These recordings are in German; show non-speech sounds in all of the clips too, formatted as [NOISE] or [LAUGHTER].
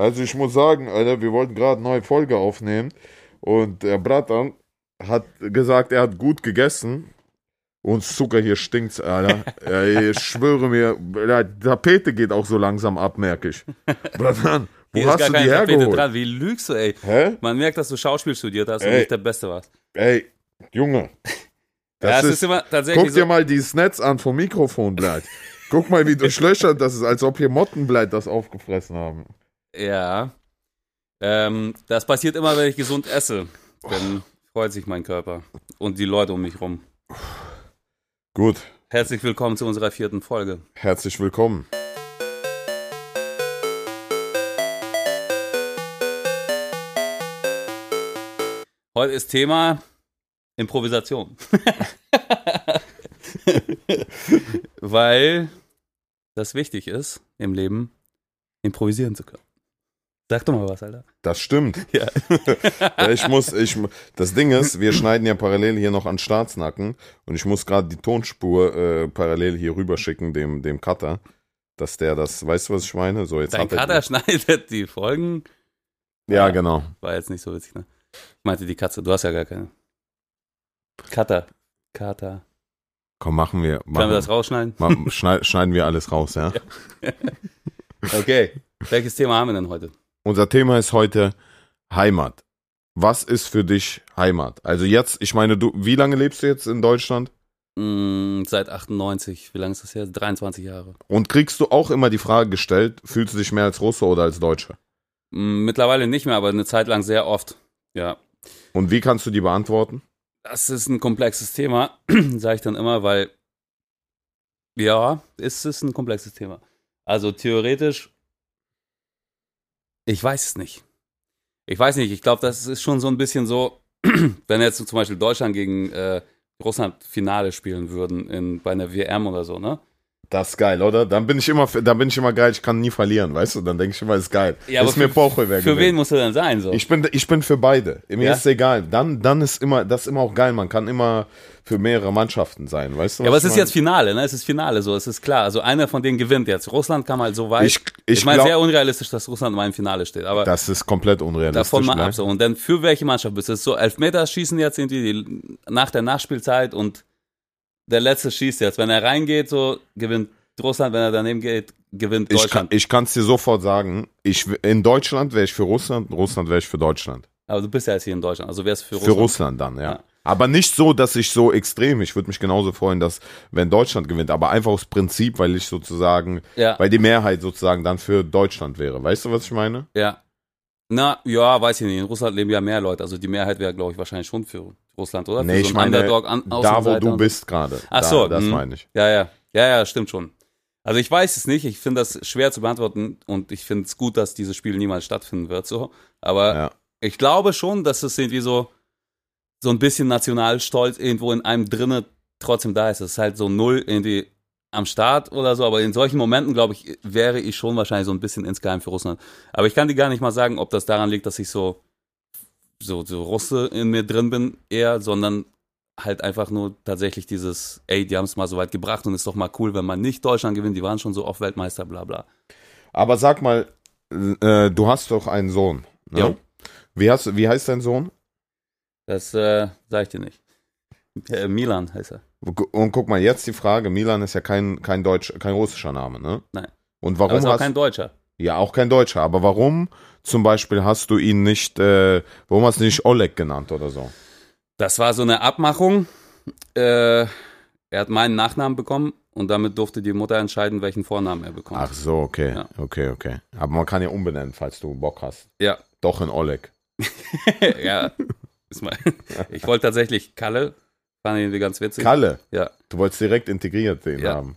Also ich muss sagen, Alter, wir wollten gerade eine neue Folge aufnehmen und der Bratan hat gesagt, er hat gut gegessen. Und Zucker hier stinkt's, Alter. Ich schwöre mir, die Tapete geht auch so langsam ab, merke ich. Bratan, wo hast du die hergeholt? dran. Wie lügst du, ey? Hä? Man merkt, dass du Schauspiel studiert hast und Ey. nicht der Beste warst. Ey, Junge. [LAUGHS] ja, Das ist, ist immer tatsächlich guck dir so. mal dieses Netz an vom Mikrofon, Blatt. Guck mal, wie durchlöchert [LAUGHS] das ist, als ob hier Mottenblatt das aufgefressen haben. Ja. Ähm, das passiert immer, wenn ich gesund esse. Dann freut sich mein Körper und die Leute um mich rum. Gut, Herzlich willkommen zu unserer vierten Folge. herzlich willkommen. Heute ist Thema Improvisation. [LAUGHS] Weil das wichtig ist, im Leben improvisieren zu können. Sag doch mal was, Alter. Das stimmt. [LAUGHS] Ja. Ja, ich muss, ich, das Ding ist, wir schneiden ja parallel hier noch an Staatsnacken und ich muss gerade die Tonspur äh, parallel hier rüberschicken, dem, dem Cutter, dass der das, weißt du, was ich meine? So, jetzt Dein hat er Kater schneidet die Folgen. die, Ja, genau. War jetzt nicht so witzig, ne? Ich meinte die Katze, du hast ja gar keine. Kater. Kater. Komm, machen wir. Können Machen, wir das rausschneiden? ma- schneid, schneiden wir alles raus, [LAUGHS] ja? Okay. Welches Thema haben wir denn heute? Unser Thema ist heute Heimat. Was ist für dich Heimat? Also jetzt, ich meine, du, wie lange lebst du jetzt in Deutschland? Mm, seit 98. Wie lange ist das her? 23 Jahre. Und kriegst du auch immer die Frage gestellt, fühlst du dich mehr als Russe oder als Deutscher? Mm, mittlerweile nicht mehr, aber eine Zeit lang sehr oft. Ja. Und wie kannst du die beantworten? Das ist ein komplexes Thema, [CLEARS THROAT] sage ich dann immer, weil ja, es ist ein komplexes Thema. Also theoretisch, ich weiß es nicht. Ich weiß nicht, ich glaube, das ist schon so ein bisschen so, [CLEARS THROAT] wenn jetzt zum Beispiel Deutschland gegen äh, Russland Finale spielen würden in, bei einer WM oder so, ne? Das ist geil, oder? Dann bin ich immer, dann bin ich immer geil, ich kann nie verlieren, weißt du? Dann denke ich immer, ist geil. Ja, ist mir für- Bauch, wer Für wen gewinnt. muss er denn sein? So? Ich bin, ich bin für beide. Mir Ja? ist egal. Dann, dann ist immer, das ist immer auch geil. Man kann immer für mehrere Mannschaften sein, weißt du? ja, aber es ist ich jetzt Finale, ne? Es ist Finale, so, es ist klar. Also einer von denen gewinnt jetzt. Russland kam halt so weit. Ich, ich, Ich meine, sehr unrealistisch, dass Russland mal im Finale steht. Aber das ist komplett unrealistisch. davon mal ne? ab. So. Und dann für welche Mannschaft bist du? Es ist so Elfmeterschießen jetzt irgendwie die, nach der Nachspielzeit und der letzte schießt jetzt. Wenn er reingeht, so gewinnt Russland. Wenn er daneben geht, gewinnt Ich kann Deutschland. ich kann's dir sofort sagen. Ich, in Deutschland wäre ich für Russland, Russland wäre ich für Deutschland. Aber du bist ja jetzt hier in Deutschland. Also wärst für Für Russland. Russland dann, ja. Ja. Aber nicht so, dass ich so extrem, ich würde mich genauso freuen, dass, wenn Deutschland gewinnt, aber einfach aus Prinzip, weil ich sozusagen, Ja, weil die Mehrheit sozusagen dann für Deutschland wäre. Weißt du, was ich meine? ja. Na, ja, weiß ich nicht. In Russland leben ja mehr Leute. Also die Mehrheit wäre, glaube ich, wahrscheinlich schon für Russland, oder? Nee, für ich meine, an, Da, wo du bist gerade. Ach Da- so, Das mhm. meine ich. Ja, ja. Ja, ja, stimmt schon. Also ich weiß es nicht. Ich finde das schwer zu beantworten und ich finde es gut, dass dieses Spiel niemals stattfinden wird. So. Aber Ja. ich glaube schon, dass es irgendwie so, so ein bisschen Nationalstolz irgendwo in einem drinne trotzdem da ist. Es ist halt so null irgendwie am Start oder so. Aber in solchen Momenten, glaube ich, wäre ich schon wahrscheinlich so ein bisschen insgeheim für Russland. Aber ich kann dir gar nicht mal sagen, ob das daran liegt, dass ich so, so, so Russe in mir drin bin eher, sondern halt einfach nur tatsächlich dieses, ey, die haben es mal so weit gebracht und ist doch mal cool, wenn man nicht Deutschland gewinnt, die waren schon so oft Weltmeister, bla bla. Aber sag mal, äh, du hast doch einen Sohn. Ne? Ja. Wie, hast, wie heißt dein Sohn? Das äh, sag ich dir nicht. Äh, Milan heißt er. Und guck mal, jetzt die Frage, Milan ist ja kein, kein deutsch, kein russischer Name, ne? Nein. Und Aber warum ist auch hast kein Deutscher. Ja, auch kein Deutscher, aber warum zum Beispiel hast du ihn nicht, äh, warum hast du ihn nicht Oleg genannt oder so? Das war so eine Abmachung. Äh, er hat meinen Nachnamen bekommen und damit durfte die Mutter entscheiden, welchen Vornamen er bekommt. Ach so, okay, Ja. okay, okay. Aber man kann ja umbenennen, falls du Bock hast. Ja. Doch in Oleg. [LAUGHS] ja. Ich wollte tatsächlich Kalle. Fand ich irgendwie ganz witzig. Kalle, Ja. du wolltest direkt integriert den Ja. haben.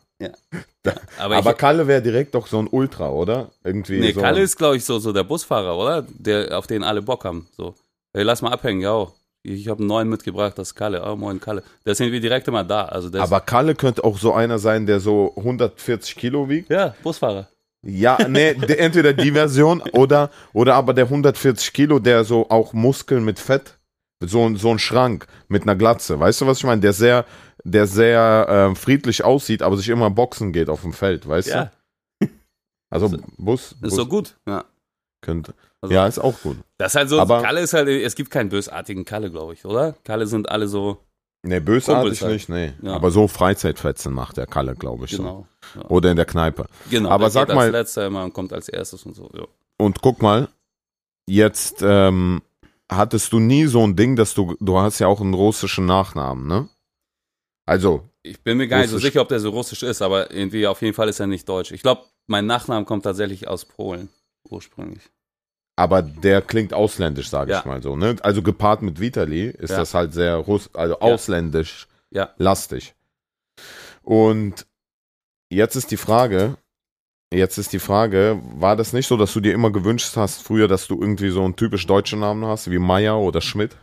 Aber, Aber ich, Kalle wäre direkt doch so ein Ultra, oder? Irgendwie nee, so. Kalle ist, glaube ich, so, so der Busfahrer, oder? Der, auf den alle Bock haben. So, hey, lass mal abhängen, ja. Ich habe einen neuen mitgebracht, das ist Kalle. Oh, moin, Kalle. Der ist irgendwie direkt immer da. Also aber Kalle könnte auch so einer sein, der so 140 Kilo wiegt. ja, Busfahrer. Ja, nee, [LAUGHS] der, entweder die Version oder, oder aber der 140 Kilo, der so auch Muskeln mit Fett, so, ein- so ein Schrank mit einer Glatze. Weißt du, was ich meine? Der sehr, der sehr ähm, friedlich aussieht, aber sich immer boxen geht auf dem Feld, weißt Ja, du? [LAUGHS] Also Ist- Bus. ist Bus so gut. Ja. Könnte. Also- ja, ist auch gut. Das ist halt so, Aber- Kalle ist halt, es gibt keinen bösartigen Kalle, glaube ich, oder? Kalle sind alle so, Nee, bösartig halt. nicht, nee. Ja. Aber so Freizeitfetzen macht der Kalle, glaube ich. So. genau. Ja. Oder in der Kneipe. genau aber sag geht mal- als letzter immer und kommt als erstes und so, ja. Und guck mal, jetzt ähm, hattest du nie so ein Ding, dass du, du hast ja auch einen russischen Nachnamen, ne? Also, Ich bin mir gar nicht so sicher, ob der so russisch ist, aber irgendwie auf jeden Fall ist er nicht deutsch. Ich glaube, mein Nachname kommt tatsächlich aus Polen ursprünglich. aber der klingt ausländisch, sage Ja. ich mal so, ne? Also gepaart mit Vitali ist Ja. das halt sehr russ, also ausländisch Ja. lastig. Und jetzt ist die Frage, jetzt ist die Frage, war das nicht so, dass du dir immer gewünscht hast früher, dass du irgendwie so einen typisch deutschen Namen hast, wie Meier oder Schmidt?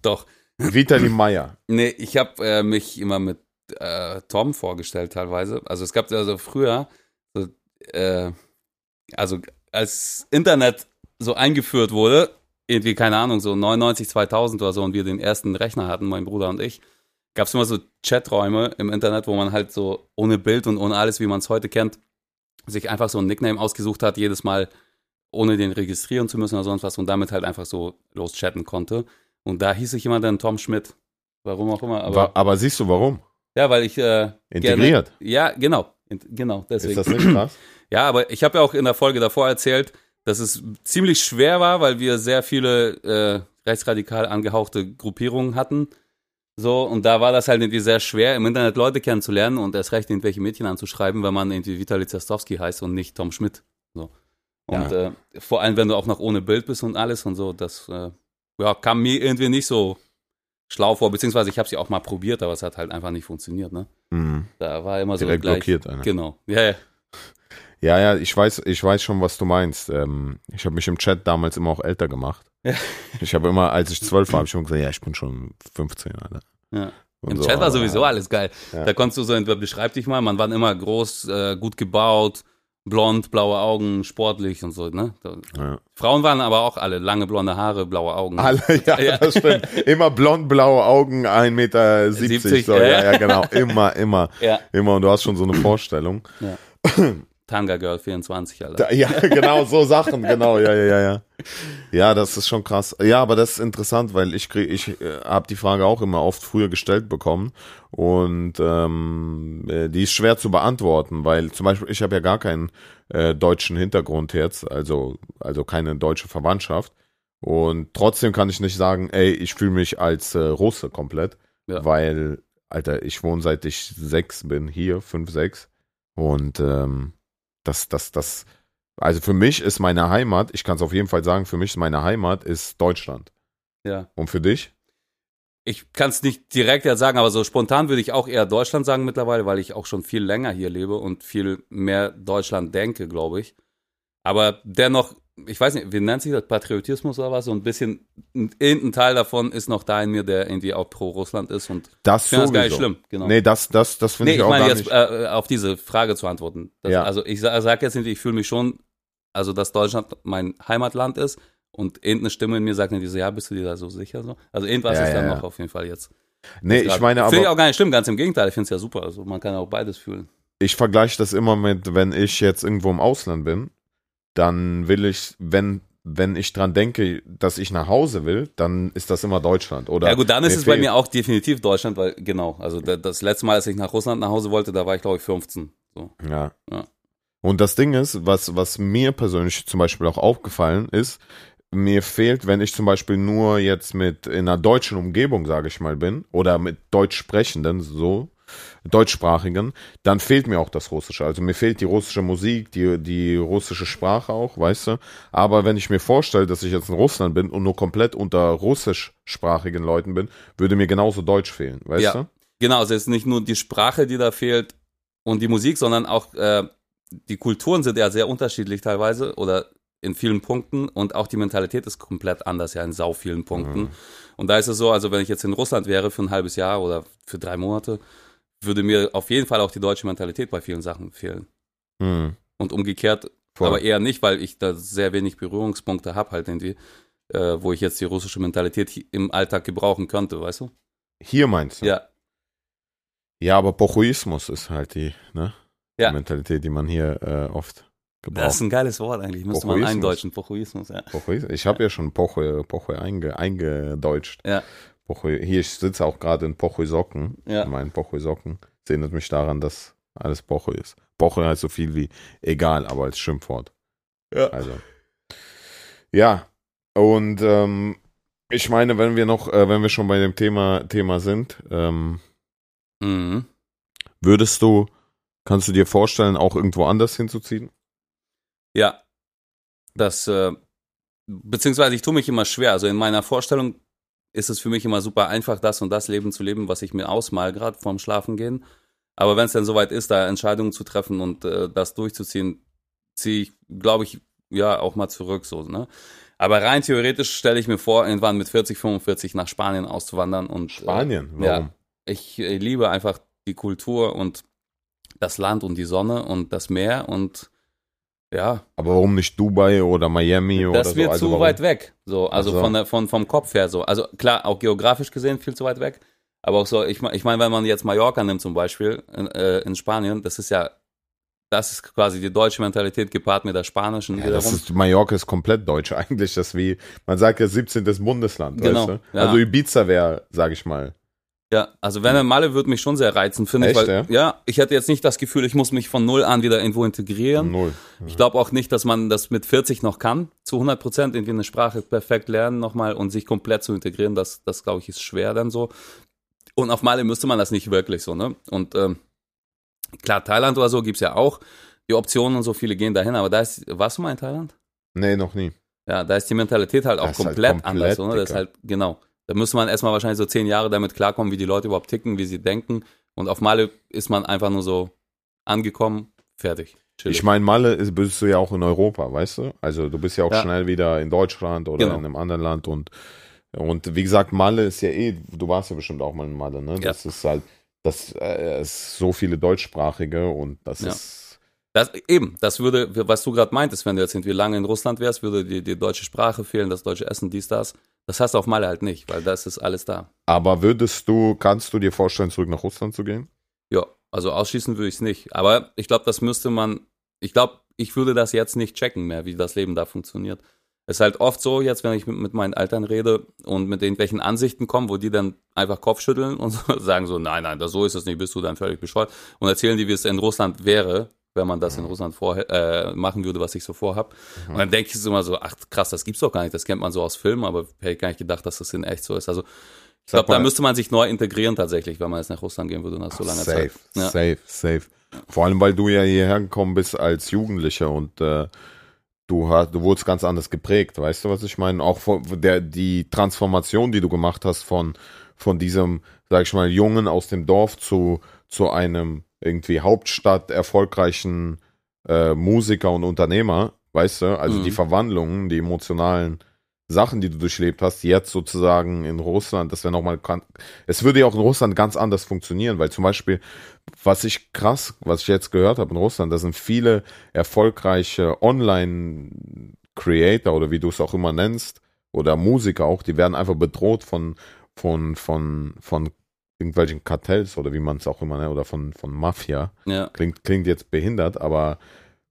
Doch. Vitali [LAUGHS] Meier. Nee, ich habe äh, mich immer mit äh, Tom vorgestellt teilweise. Also es gab also früher, so, äh, also als Internet so eingeführt wurde, irgendwie, keine Ahnung, so 99, 2000 oder so und wir den ersten Rechner hatten, mein Bruder und ich, gab es immer so Chaträume im Internet, wo man halt so ohne Bild und ohne alles, wie man es heute kennt, sich einfach so ein Nickname ausgesucht hat, jedes Mal ohne den registrieren zu müssen oder sonst was und damit halt einfach so los chatten konnte. Und da hieß ich immer dann Tom Schmidt. Warum auch immer, aber. Aber, siehst du warum? Ja, weil ich äh, Integriert. Gerne, ja, genau, In, genau. Deswegen. Ist das nicht krass? [CLEARS THROAT] Ja, aber ich habe ja auch in der Folge davor erzählt, dass es ziemlich schwer war, weil wir sehr viele äh, rechtsradikal angehauchte Gruppierungen hatten. So, und da war das halt irgendwie sehr schwer, im Internet Leute kennenzulernen und erst recht irgendwelche Mädchen anzuschreiben, wenn man irgendwie Vitali Zastowski heißt und nicht Tom Schmidt. So. Und äh, vor allem, wenn du auch noch ohne Bild bist und alles und so, das äh, ja, kam mir irgendwie nicht so schlau vor, beziehungsweise ich habe sie auch mal probiert, aber es hat halt einfach nicht funktioniert, ne? Mhm. Da war immer so Direkt gleich. blockiert einer. Genau. Ja, ja. Ja, ja, ich weiß, ich weiß schon, was du meinst. Ähm, ich habe mich im Chat damals immer auch älter gemacht. Ja. Ich habe immer, als ich zwölf war, habe ich immer gesagt, ja, ich bin schon 15, Alter. Ja. Im so, Chat war sowieso alles geil. Ja. Da konntest du so, beschreib dich mal, man war immer groß, äh, gut gebaut, blond, blaue Augen, sportlich und so, ne? Ja. Frauen waren aber auch alle lange blonde Haare, blaue Augen. Alle, [LAUGHS] ja, Ja. das stimmt. Immer blond, blaue Augen, 1,70 Meter. 70, so, ja. ja, ja, genau. Immer, immer, Ja. immer. Und du hast schon so eine Vorstellung. [CLEARS THROAT] Tanga Girl 24, Alter. Ja, [LAUGHS] genau, so Sachen, genau, ja, ja, ja, ja. Ja, das ist schon krass. Ja, aber das ist interessant, weil ich krieg, ich äh, habe die Frage auch immer oft früher gestellt bekommen und ähm, äh, die ist schwer zu beantworten, weil zum Beispiel ich habe ja gar keinen äh, deutschen Hintergrund jetzt, also also keine deutsche Verwandtschaft und trotzdem kann ich nicht sagen, ey, ich fühle mich als äh, Russe komplett, Ja. weil Alter, ich wohne seit ich sechs bin hier, fünf, sechs und ähm, das, das, das, also für mich ist meine Heimat, ich kann es auf jeden Fall sagen, für mich ist meine Heimat ist Deutschland. Ja. Und für dich? Ich kann es nicht direkt jetzt sagen, aber so spontan würde ich auch eher Deutschland sagen mittlerweile, weil ich auch schon viel länger hier lebe und viel mehr Deutschland denke, glaube ich. Aber dennoch, ich weiß nicht, wie nennt sich das, Patriotismus oder was? So ein bisschen, irgendein Teil davon ist noch da in mir, der irgendwie auch pro Russland ist und Das ich finde das gar nicht schlimm. Genau. Nee, das, das, das finde Nee, ich ich auch meine gar jetzt nicht. äh, auf diese Frage zu antworten. Das, Ja. Also ich sage sag jetzt nicht, ich fühle mich schon, also dass Deutschland mein Heimatland ist und irgendeine Stimme in mir sagt mir diese, ja, bist du dir da so sicher? So? Also irgendwas Ja, ist ja, dann ja. noch auf jeden Fall jetzt. nee, ich meine Finde ich aber, auch gar nicht schlimm, ganz im Gegenteil, ich finde es ja super. Also man kann ja auch beides fühlen. ich vergleiche das immer mit, wenn ich jetzt irgendwo im Ausland bin, dann will ich, wenn, wenn ich dran denke, dass ich nach Hause will, dann ist das immer Deutschland. Oder ja gut, dann ist es bei mir auch definitiv Deutschland, weil genau, also da- das letzte Mal, als ich nach Russland nach Hause wollte, da war ich glaube ich 15. So. Ja. Ja. Und das Ding ist, was, was mir persönlich zum Beispiel auch aufgefallen ist, mir fehlt, wenn ich zum Beispiel nur jetzt mit in einer deutschen Umgebung, sage ich mal, bin, oder mit Deutsch sprechenden, so, deutschsprachigen, dann fehlt mir auch das Russische. Also mir fehlt die russische Musik, die, die russische Sprache auch, weißt du. Aber wenn ich mir vorstelle, dass ich jetzt in Russland bin und nur komplett unter russischsprachigen Leuten bin, würde mir genauso Deutsch fehlen, weißt Ja. du? Genau, also es ist nicht nur die Sprache, die da fehlt und die Musik, sondern auch äh, die Kulturen sind ja sehr unterschiedlich teilweise oder in vielen Punkten und auch die Mentalität ist komplett anders, ja, in sau vielen Punkten. Mhm. Und da ist es so, also wenn ich jetzt in Russland wäre für ein halbes Jahr oder für drei Monate, würde mir auf jeden Fall auch die deutsche Mentalität bei vielen Sachen fehlen. Hm, Und umgekehrt, voll. aber eher nicht, weil ich da sehr wenig Berührungspunkte habe, halt irgendwie, äh, wo ich jetzt die russische Mentalität im Alltag gebrauchen könnte, weißt du? Hier meinst du? Ja, Ja, aber Pochuismus ist halt die, ne? Ja. die Mentalität, die man hier äh, oft gebraucht. Das ist ein geiles Wort eigentlich. Müsste man eindeutschen. Pochoismus, ja. Pochoismus. Ich habe ja schon Pocho, Pocho einge, eingedeutscht. Ja. Pocho, hier, ich sitze auch gerade in Pocho-Socken. Ja. In meinen Pocho-Socken. Das erinnert mich daran, dass alles Pocho ist. Pocho heißt so viel wie egal, aber als Schimpfwort. Ja. Also. Ja. Und ähm, ich meine, wenn wir noch, äh, wenn wir schon bei dem Thema, Thema sind, ähm, Mhm. würdest du, kannst du dir vorstellen, auch irgendwo anders hinzuziehen? Ja. Das, äh, beziehungsweise ich tue mich immer schwer. Also in meiner Vorstellung ist es für mich immer super einfach, das und das Leben zu leben, was ich mir ausmal, gerade vorm Schlafengehen. Aber wenn es dann soweit ist, da Entscheidungen zu treffen und äh, das durchzuziehen, ziehe ich, glaube ich, ja, auch mal zurück, so, ne? Aber rein theoretisch stelle ich mir vor, irgendwann mit 40, 45 nach Spanien auszuwandern und äh, Spanien? Warum? Ja. ich äh, liebe einfach die Kultur und das Land und die Sonne und das Meer und ja, Aber warum nicht Dubai oder Miami oder das so? wird Also zu warum? weit weg. So, also Ach so. von der, von, vom Kopf her so. Also klar, auch geografisch gesehen viel zu weit weg. Aber auch so, ich, ich meine, wenn man jetzt Mallorca nimmt zum Beispiel, in, äh, in Spanien, das ist ja, das ist quasi die deutsche Mentalität gepaart mit der spanischen Ja, das ist, Mallorca ist komplett deutsch [LAUGHS] eigentlich. Das wie, man sagt ja 17. Bundesland, Genau, weißt du? ja. Also Ibiza wäre, sag ich mal. Ja, also wenn er Malle würde mich schon sehr reizen, finde ich. Weil, ja? ich hätte jetzt nicht das Gefühl, ich muss mich von null an wieder irgendwo integrieren. Null. Ich glaube auch nicht, dass man das mit 40 noch kann, zu 100 Prozent irgendwie eine Sprache perfekt lernen nochmal und sich komplett zu integrieren. Das, das glaube ich, ist schwer dann so. Und auf Male müsste man das nicht wirklich so, ne? Und ähm, klar, Thailand oder so gibt's ja auch die Optionen und so, viele gehen dahin, aber da ist, warst du mal in Thailand? Nee, noch nie. Ja, da ist die Mentalität halt auch Das ist halt komplett, komplett, anders, oder? Das ist Dicker. halt, genau. Da müsste man erstmal wahrscheinlich so zehn Jahre damit klarkommen, wie die Leute überhaupt ticken, wie sie denken. Und auf Male ist man einfach nur so angekommen, fertig. Chillig. Ich meine, Malle ist, bist du ja auch in Europa, weißt du? Also du bist ja auch Ja. schnell wieder in Deutschland oder Genau. in einem anderen Land und und wie gesagt, Malle ist ja eh, du warst ja bestimmt auch mal in Malle, ne? Ja. Das ist halt, das äh, ist so viele deutschsprachige und das Ja. ist Das, eben, das würde, was du gerade meintest, wenn du jetzt irgendwie lange in Russland wärst, würde dir die deutsche Sprache fehlen, das deutsche Essen, dies, das. Das hast du auf Malle halt nicht, weil das ist alles da. Aber würdest du, kannst du dir vorstellen, zurück nach Russland zu gehen? Ja, also ausschließen würde ich es nicht. Aber ich glaube, das müsste man, ich glaube, ich würde das jetzt nicht checken mehr, wie das Leben da funktioniert. Es ist halt oft so, jetzt, wenn ich mit, mit meinen Eltern rede und mit irgendwelchen Ansichten kommen, wo die dann einfach Kopfschütteln und so, [LAUGHS] sagen so, nein, nein, das, so ist es nicht, bist du dann völlig bescheuert. Und erzählen die, wie es in Russland wäre, wenn man das in Russland vorher, äh, machen würde, was ich so vorhab. Und dann denke ich so immer so, ach krass, das gibt's doch gar nicht, das kennt man so aus Filmen, aber hätte ich gar nicht gedacht, dass das in echt so ist. Also ich glaube, da müsste man sich neu integrieren tatsächlich, wenn man jetzt nach Russland gehen würde nach so langer safe, Zeit. Ja. safe, safe. Vor allem, weil du ja hierher gekommen bist als Jugendlicher und äh, du hast, du wurdest ganz anders geprägt, weißt du, was ich meine? Auch der die Transformation, die du gemacht hast von von diesem, sag ich mal, Jungen aus dem Dorf zu zu einem irgendwie Hauptstadt erfolgreichen äh, Musiker und Unternehmer, weißt du? Also Mhm. die Verwandlungen, die emotionalen Sachen, die du durchlebt hast, jetzt sozusagen in Russland, das wäre nochmal, es würde ja auch in Russland ganz anders funktionieren, weil zum Beispiel, was ich krass, was ich jetzt gehört habe in Russland, da sind viele erfolgreiche Online-Creator oder wie du es auch immer nennst, oder Musiker auch, die werden einfach bedroht von, von, von, von irgendwelchen Kartells oder wie man es auch immer nennt, oder von, von Mafia. Ja. Klingt, klingt jetzt behindert, aber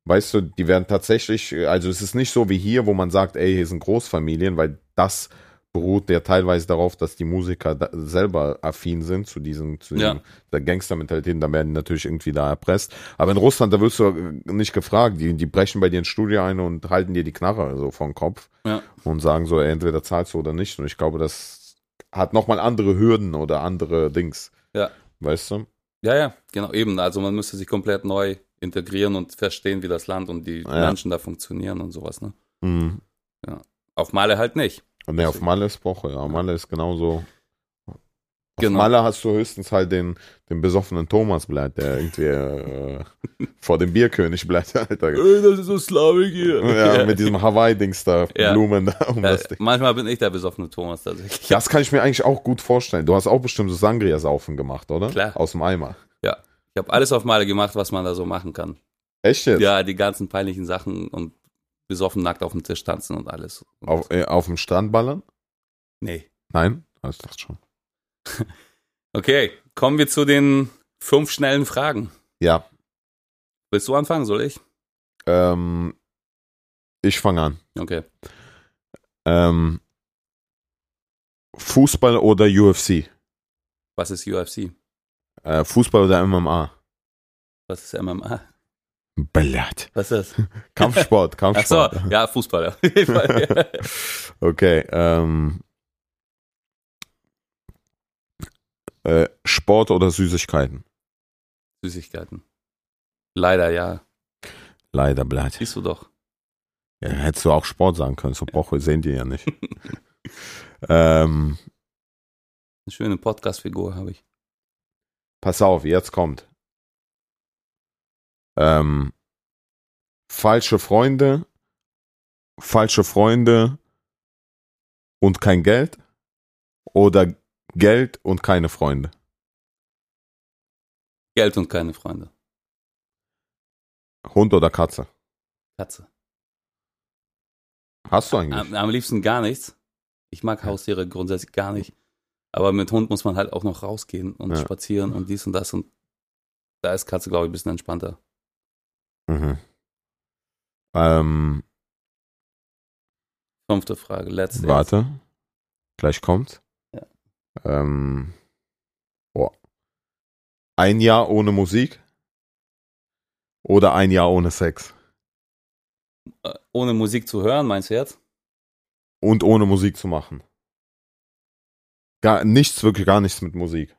weißt du, die werden tatsächlich, also es ist nicht so wie hier, wo man sagt, ey, hier sind Großfamilien, weil das beruht ja teilweise darauf, dass die Musiker da selber affin sind zu diesem, zu Ja. diesem der Gangstermentalität, da werden die natürlich irgendwie da erpresst. Aber in Russland, da wirst du nicht gefragt, die, die brechen bei dir ins Studio ein und halten dir die Knarre so vom Kopf Ja. und sagen so, ey, entweder zahlst du oder nicht. Und ich glaube, das hat nochmal andere Hürden oder andere Dings. Ja. Weißt du? Ja, ja, genau, eben. Also man müsste sich komplett neu integrieren und verstehen, wie das Land und die Ja. Menschen da funktionieren und sowas, ne? Mhm. Auf Male halt nicht. Und ne, auf Malle ist Woche, ja. Malle ist genauso. Auf Genau. Malle hast du höchstens halt den, den besoffenen Thomas bleibt, der irgendwie äh, vor dem Bierkönig bleibt, [LAUGHS] Alter. Ey, das ist so Slavik hier. Ja, mit diesem Hawaii-Dings da, Ja. Blumen da um Ja, das Ding. manchmal bin ich der besoffene Thomas tatsächlich. Das kann ich mir eigentlich auch gut vorstellen. Du hast auch bestimmt so Sangria-Saufen gemacht, oder? Klar. Aus dem Eimer. Ich habe alles auf Male gemacht, was man da so machen kann. Echt jetzt? Ja, die ganzen peinlichen Sachen und besoffen nackt auf dem Tisch tanzen und alles. Und Auf, äh, auf dem Strand ballern? nee. Nein? Ah, Ich dachte schon. Okay, kommen wir zu den fünf schnellen Fragen. Ja. Willst du anfangen? Soll ich? Ähm, ich fange an. Okay. Ähm, Fußball oder UFC? Was ist UFC? Äh, Fußball oder MMA? Was ist MMA? Ballett. Was ist das? Kampfsport, [LAUGHS] Ach so, Kampfsport. ja, Fußball. [LAUGHS] Okay. Ähm, äh, Sport oder Süßigkeiten? Süßigkeiten. Leider ja. Leider Blatt. Siehst du doch. Ja, hättest du auch Sport sagen können. So Boche sehen die ja nicht. [LAUGHS] ähm, Eine schöne Podcast-Figur habe ich. pass auf, jetzt kommt. Ähm, falsche Freunde, falsche Freunde und kein Geld oder Geld und keine Freunde. Geld und keine Freunde. Hund oder Katze? Katze. Hast du eigentlich? Am, am liebsten gar nichts. Ich mag Haustiere grundsätzlich gar nicht. Aber mit Hund muss man halt auch noch rausgehen und Ja. spazieren und dies und das. Und da ist Katze, glaube ich, ein bisschen entspannter. Mhm. Ähm, Fünfte Frage, letzte. warte. Gleich kommt. Ähm, boah. Ein Jahr ohne Musik oder ein Jahr ohne Sex? Äh, Ohne Musik zu hören, meinst du jetzt? Und ohne Musik zu machen. Gar nichts, wirklich gar nichts mit Musik.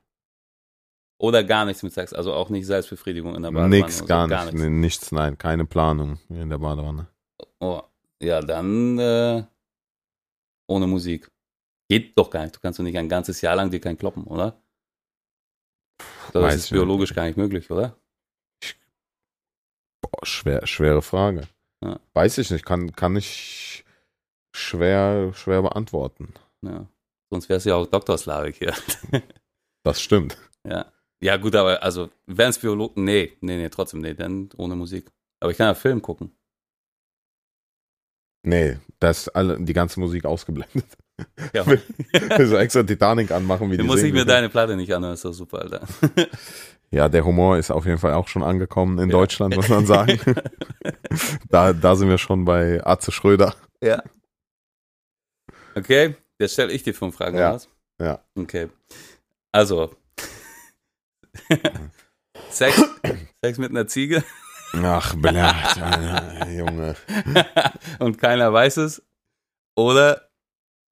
Oder gar nichts mit Sex, also auch nicht Selbstbefriedigung in der Badewanne. Nix, oder so, gar, gar nicht. nichts. Nichts, nein, keine Planung in der Badewanne. Oh, ja, dann äh, ohne Musik. Geht doch gar nicht. Du kannst doch nicht ein ganzes Jahr lang dir kein kloppen, oder? Das Weiß ist biologisch gar nicht möglich, oder? Boah, schwer, schwere Frage. Ja. Weiß ich nicht, kann, kann ich schwer, schwer beantworten. Ja. Sonst wär's ja auch Dr. Slavik hier. [LAUGHS] Das stimmt. ja. Ja, gut, aber also, wären es Biologen. Nee, nee, nee, trotzdem, nee, dann ohne Musik. Aber ich kann ja Film gucken. Nee, das ist alle, die ganze Musik ausgeblendet. Ja, [LAUGHS] so extra Titanic anmachen, wie dann die muss ich mir deine Platte nicht anhören, ist doch super, Alter. [LAUGHS] Ja, der Humor ist auf jeden Fall auch schon angekommen in Ja. Deutschland, muss man sagen. [LAUGHS] da, da sind wir schon bei Atze Schröder. Ja. Okay, jetzt stelle ich dir fünf Fragen Ja. raus. Ja. Okay. Also. Sex, Sex mit einer Ziege Ach, Alter, Junge. [LAUGHS] und keiner weiß es. Oder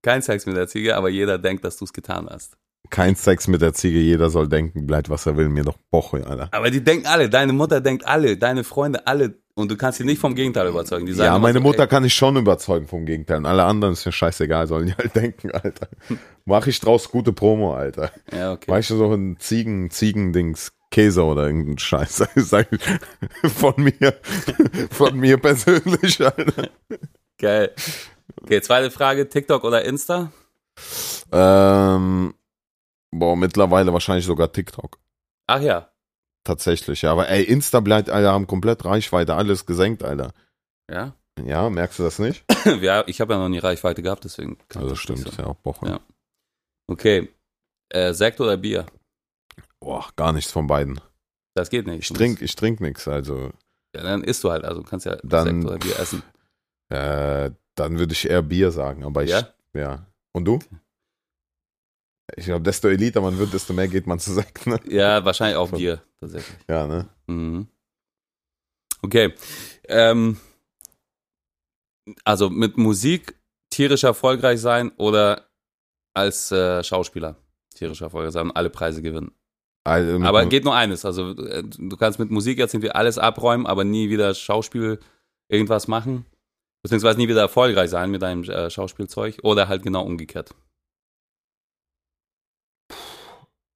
kein Sex mit der Ziege, aber jeder denkt, dass du es getan hast. Kein Sex mit der Ziege, jeder soll denken, bleibt was er will, mir doch Boche, Alter. Aber die denken alle, deine Mutter denkt alle, deine Freunde alle. Und du kannst sie nicht vom Gegenteil überzeugen. Die sagen Ja, meine so, Mutter ey, kann ich schon überzeugen vom Gegenteil. Und alle anderen ist mir scheißegal, sollen die halt [LAUGHS] denken, Alter. Mach ich draus gute Promo, Alter. Ja, okay. Mach ich so ein Ziegen, Ziegendings, Käse oder irgendein Scheiß. [LAUGHS] Ich von mir, von mir persönlich, Alter. Geil. Okay, zweite Frage, TikTok oder Insta? Ähm, boah, mittlerweile wahrscheinlich sogar TikTok. Ach ja. Tatsächlich, ja. Aber ey, Insta bleibt, Alter, haben komplett Reichweite, alles gesenkt, Alter. Ja. Ja, merkst du das nicht? [COUGHS] ja ich habe ja noch nie Reichweite gehabt, deswegen. kann Also das stimmt, ist ja auch Boche. Ja. Okay. Äh, Sekt oder Bier? Boah, gar nichts von beiden. Das geht nicht. Ich Du trink, ich trink nix, also Ja, dann isst du halt, also kannst ja Dann- Sekt oder Bier essen. äh, dann würde ich eher Bier sagen, aber ich, Ja? ja. Und du? Ich glaube, desto eliter man wird, desto mehr geht man zu Sekt, ne? Ja, wahrscheinlich auch Bier, tatsächlich. Ja, ne? Mhm. Okay. Ähm, also mit Musik tierisch erfolgreich sein oder als äh, Schauspieler tierisch erfolgreich sein und alle Preise gewinnen. Also, Aber geht nur eines. Also äh, du kannst mit Musik jetzt irgendwie alles abräumen, aber nie wieder Schauspiel irgendwas machen. Beziehungsweise nie wieder erfolgreich sein mit deinem äh, Schauspielzeug. Oder halt genau umgekehrt.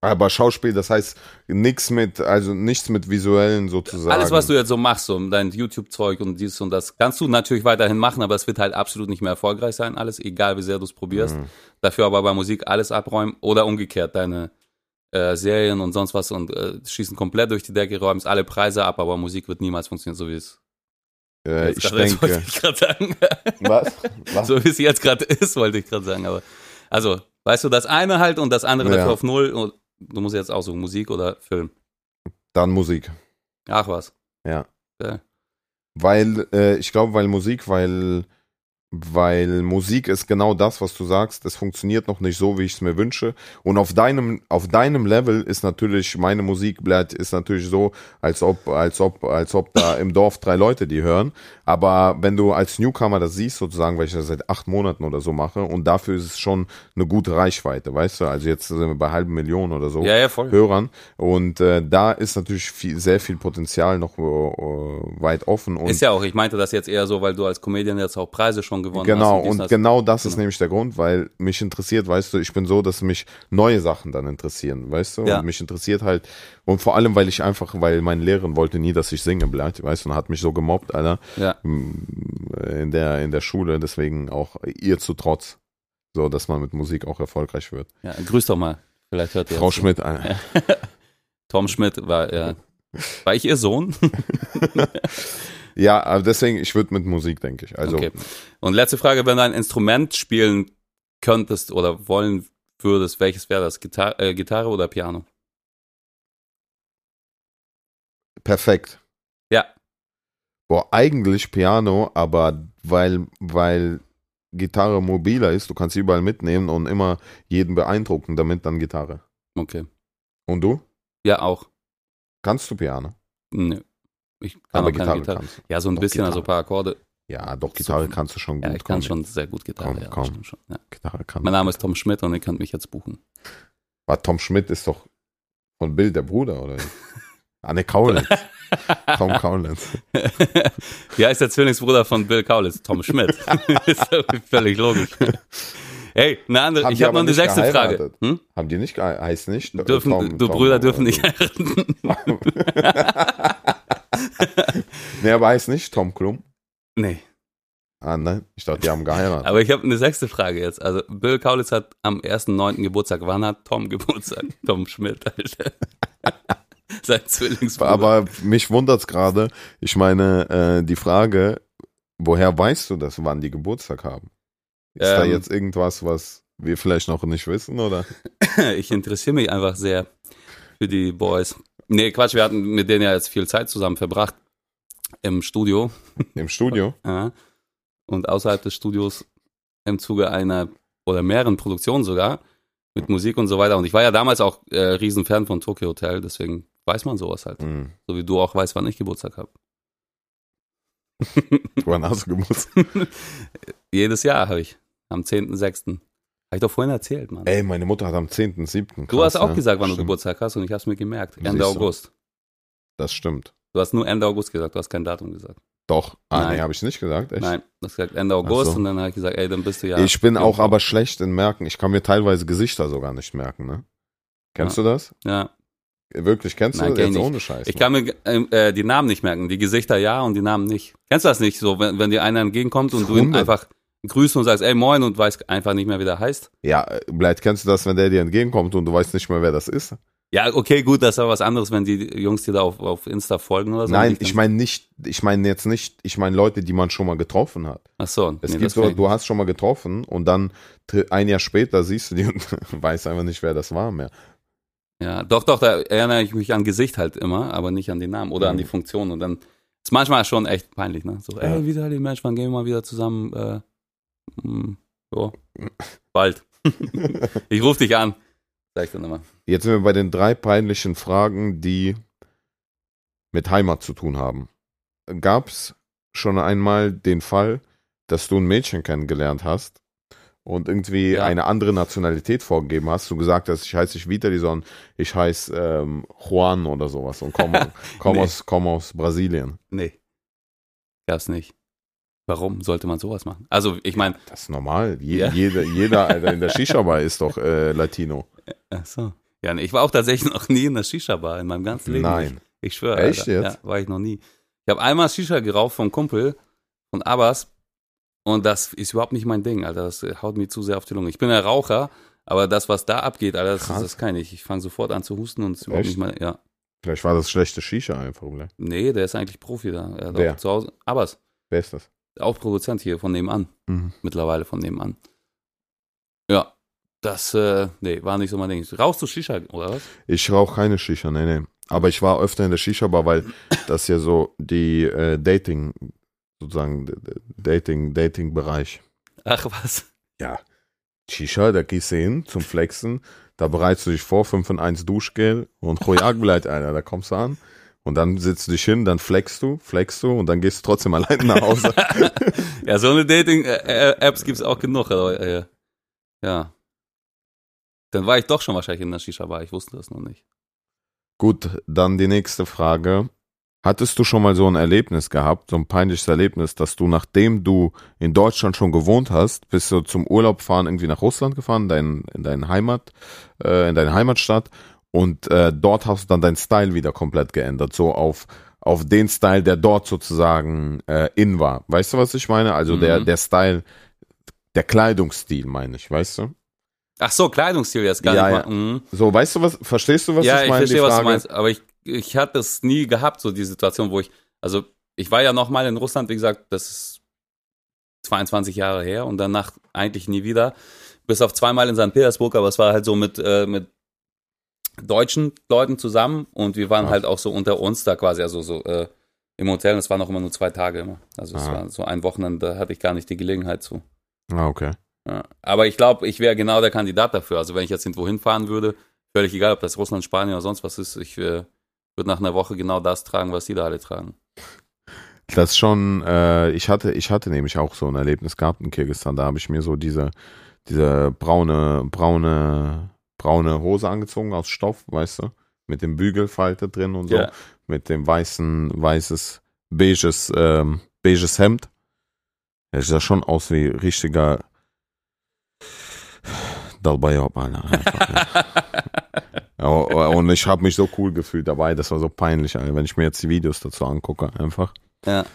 Aber Schauspiel, das heißt nichts mit, also nichts mit visuellen sozusagen. Alles, was du jetzt so machst, so dein YouTube-Zeug und dies und das, kannst du natürlich weiterhin machen, aber es wird halt absolut nicht mehr erfolgreich sein, alles, egal wie sehr du es probierst. Mhm. Dafür aber bei Musik alles abräumen oder umgekehrt, deine äh, Serien und sonst was und äh, schießen komplett durch die Decke, räumst alle Preise ab, aber Musik wird niemals funktionieren, so wie es Äh, ich ist, [LAUGHS] wollte denke. ich gerade sagen. Was? Was? so wie es jetzt gerade [LAUGHS] ist, wollte ich gerade sagen. Aber also, weißt du, das eine halt und das andere Ja. dafür auf null. Und du musst jetzt aussuchen, Musik oder Film. Dann Musik. Ach was. Ja. Geil. Weil, äh, ich glaube, weil Musik, weil, weil Musik ist genau das, was du sagst. Es funktioniert noch nicht so, wie ich es mir wünsche. Und auf deinem, auf deinem Level ist natürlich, meine Musik bleibt, ist natürlich so, als ob, als ob, als ob da im Dorf drei Leute die hören. Aber wenn du als Newcomer das siehst, sozusagen, weil ich das seit acht Monaten oder so mache, und dafür ist es schon eine gute Reichweite, weißt du? Also jetzt sind wir bei halben Millionen oder so. Ja, ja. Hörern. Und äh, da ist natürlich viel, sehr viel Potenzial noch äh, weit offen. Und Ist ja auch, ich meinte das jetzt eher so, weil du als Comedian jetzt auch Preise schon gewonnen genau, hast. dies und das. genau das ist Genau. nämlich der Grund, weil mich interessiert, weißt du, ich bin so, dass mich neue Sachen dann interessieren, weißt du? Ja. Und mich interessiert halt, und vor allem, weil ich einfach, weil meine Lehrerin wollte nie, dass ich singe, bleibt, weißt du, und hat mich so gemobbt, Alter, Ja, in der, in der Schule, deswegen auch ihr zu trotz. So, dass man mit Musik auch erfolgreich wird. ja, grüß doch mal. Vielleicht hört ihr Frau. Schmidt, [LAUGHS] Alter. Tom Schmidt war, ja. War ich ihr Sohn? [LAUGHS] Ja, aber deswegen, ich würde mit Musik, denke ich. Also, Okay. Und letzte Frage, wenn du ein Instrument spielen könntest oder wollen würdest, welches wäre das? Gitar äh, Gitarre oder Piano? perfekt. Ja. Boah, eigentlich Piano, aber weil, weil Gitarre mobiler ist, du kannst sie überall mitnehmen und immer jeden beeindrucken, damit dann Gitarre. Okay. Und du? Ja, auch. Kannst du Piano? Nö. Ich kann aber Gitarre, Gitarre. Ja, so ein Doch, bisschen, Gitarre. also ein paar Akkorde. Ja, doch, Gitarre So. kannst du schon gut. Ja, ich kann komm, schon sehr gut Gitarre. Komm, ja, komm. schon. Ja. Gitarre kann. Mein Name ist Tom Schmidt und ihr könnt mich jetzt buchen. War Tom Schmidt ist doch von Bill der Bruder, oder? ah, [LAUGHS] ne, Kaulitz. Tom Kaulitz. [LAUGHS] Wie heißt der Zwillingsbruder von Bill Kaulitz? Tom Schmidt. [LAUGHS] ist völlig logisch. Hey, eine andere, Haben ich habe noch eine sechste Frage. Hm? Haben die nicht, heißt nicht? Dürfen, Tom- du Tom- Brüder dürfen nicht heiraten. [LAUGHS] nee, aber heißt nicht Tom Klum. nee. Ah, nein, ich dachte, die haben geheiratet. Aber ich habe eine sechste Frage jetzt. Also Bill Kaulitz hat am 1.9. Geburtstag. Wann hat Tom Geburtstag? [LAUGHS] Tom Schmidt, Alter. [LAUGHS] Sein Zwillingsbruder. Aber mich wundert's gerade. Ich meine, äh, die Frage, woher weißt du das, wann die Geburtstag haben? Ist da Ähm. jetzt irgendwas, was wir vielleicht noch nicht wissen, oder? [LAUGHS] ich interessiere mich einfach sehr für die Boys. Nee, Quatsch, wir hatten mit denen ja jetzt viel Zeit zusammen verbracht im Studio. Im Studio? [LAUGHS] Ja. Und außerhalb des Studios im Zuge einer oder mehreren Produktionen sogar mit Musik und so weiter. Und ich war ja damals auch äh, Riesenfan von Tokyo Hotel, deswegen weiß man sowas halt. Hm. So wie du auch weißt, wann ich Geburtstag habe. Wann hast du Geburtstag? Jedes Jahr habe ich. Am 10.06. Habe ich doch vorhin erzählt, Mann. Ey, meine Mutter hat am 10.7. du hast auch ne? gesagt, wann du Stimmt. Geburtstag hast und ich habe es mir gemerkt. Siehst Ende du. August. Das stimmt. Du hast nur Ende August gesagt, du hast kein Datum gesagt. Doch. Ah, Nein. nee, habe ich nicht gesagt. Echt? Nein, du hast gesagt Ende August so. und dann habe ich gesagt, ey, dann bist du ja. ich bin auch aber schlecht in Merken. Ich kann mir teilweise Gesichter sogar nicht merken, ne? Kennst du das? Ja, Wirklich, kennst Nein, du Jetzt ich ohne Scheiß. ich kann mir äh, die Namen nicht merken. Die Gesichter ja und die Namen nicht. Kennst du das nicht? So, wenn, wenn dir einer entgegenkommt und du ihn Hunde. einfach grüßt und sagst, ey, moin und weißt einfach nicht mehr, wie der heißt. ja, äh, vielleicht kennst du das, wenn der dir entgegenkommt und du weißt nicht mehr, wer das ist. Ja, okay, gut, das ist aber was anderes, wenn die Jungs dir da auf, auf Insta folgen oder so. Nein, ich meine nicht, ich meine jetzt nicht, ich meine Leute, die man schon mal getroffen hat. Ach so, Es nee, gibt so, du hast schon mal getroffen und dann ein Jahr später siehst du die und [LAUGHS] weißt einfach nicht, wer das war mehr. Ja, doch, doch, da erinnere ich mich an Gesicht halt immer, aber nicht an den Namen oder an Mhm. die Funktion. Und dann ist manchmal schon echt peinlich, ne? So, ey, ihr Mensch, wann gehen wir mal wieder zusammen? Äh, hm, ja, bald. [LAUGHS] ich rufe dich an. Sag ich dann immer. Jetzt sind wir bei den drei peinlichen Fragen, die mit Heimat zu tun haben. Gab's schon einmal den Fall, dass du ein Mädchen kennengelernt hast und irgendwie Ja. eine andere Nationalität vorgegeben hast? Du gesagt hast, ich heiße nicht Vitali, sondern ich heiße ähm, Juan oder sowas und komme [LAUGHS] komm Nee. aus, komm aus Brasilien. Nee. Gab's nicht. Warum sollte man sowas machen? Also, ich meine, Das ist normal. Je, Ja. jeder, [LAUGHS] jeder in der Shisha-Bar ist doch äh, Latino. ach so. Ja, nee, ich war auch tatsächlich noch nie in der Shisha-Bar in meinem ganzen Leben. Nein. Ich schwöre. Echt Alter. jetzt? Ja, war ich noch nie. Ich habe einmal Shisha geraucht vom Kumpel von Abbas und das ist überhaupt nicht mein Ding, Alter. Das haut mir zu sehr auf die Lunge. Ich bin ein Raucher, aber das, was da abgeht, Alter, das, das kann ich. Ich fange sofort an zu husten und es ist überhaupt nicht mein, ja. Vielleicht war das schlechte Shisha einfach. Oder? Nee, der ist eigentlich Profi da. Er auch zu Hause. Abbas, Wer ist das? auch Produzent hier von nebenan. Mhm. Mittlerweile von nebenan. Ja. Das, äh, nee, war nicht so mein Ding. Rauchst du Shisha, oder was? Ich rauche keine Shisha, nee, nee. Aber ich war öfter in der Shisha-Bar, weil [CLEARS THROAT] das ja so die äh, Dating, sozusagen, Dating, Dating-Bereich. Ach was. Ja. Shisha, da gehst du hin zum Flexen, da bereitest du dich vor, 5 in 1 Duschgel und Choyak einer, da kommst du an. Und dann sitzt du dich hin, dann flexst du, flexst du und dann gehst du trotzdem allein nach Hause. [LAUGHS] Ja, so eine Dating-Apps gibt's auch genug. Aber, äh, ja. Dann war ich doch schon wahrscheinlich in der Shisha-Bar. Ich wusste das noch nicht. Gut, dann die nächste Frage. Hattest du schon mal so ein Erlebnis gehabt, so ein peinliches Erlebnis, dass du, nachdem du in Deutschland schon gewohnt hast, bist du zum Urlaub fahren irgendwie nach Russland gefahren, dein, in deine Heimat, äh, in deine Heimatstadt und äh, dort hast du dann deinen Style wieder komplett geändert, so auf auf den Style, der dort sozusagen äh, in war. Weißt du, was ich meine? Also der Mhm. der Style, der Kleidungsstil, meine ich, weißt du? Ach so, Kleidungsstil jetzt gar Ja, nicht ja. Mhm. So, weißt du was? Verstehst du was ja, ich ich meine? verstehe, die was Frage? du meinst. Aber ich, ich hatte es nie gehabt, so die Situation, wo ich, also ich war ja noch mal in Russland, wie gesagt, das ist 22 Jahre her und danach eigentlich nie wieder. Bis auf zweimal in St. Petersburg, aber es war halt so mit, äh, mit deutschen Leuten zusammen und wir waren Ja. halt auch so unter uns da quasi, also so äh, im Hotel. Und es waren auch immer nur zwei Tage immer. Also es Ah. war so ein Wochenende, da hatte ich gar nicht die Gelegenheit zu. Ah, okay. Ja. Aber ich glaube, ich wäre genau der Kandidat dafür. Also wenn ich jetzt irgendwo hinfahren würde, völlig egal, ob das Russland, Spanien oder sonst was ist, ich äh, würde nach einer Woche genau das tragen, was die da alle tragen. Das schon, äh, ich hatte, ich hatte nämlich auch so ein Erlebnis gehabt in Kirgisistan. Da habe ich mir so diese, diese braune, braune, braune Hose angezogen aus Stoff, weißt du, mit dem Bügelfalte drin und so, Ja. mit dem weißen, weißes, beiges, ähm, beiges Hemd. Ja, sah schon aus wie richtiger Dalbayob, Alter. Einfach, ja. [LAUGHS] Ja, und ich habe mich so cool gefühlt dabei, das war so peinlich, Alter, wenn ich mir jetzt die Videos dazu angucke, einfach. ja.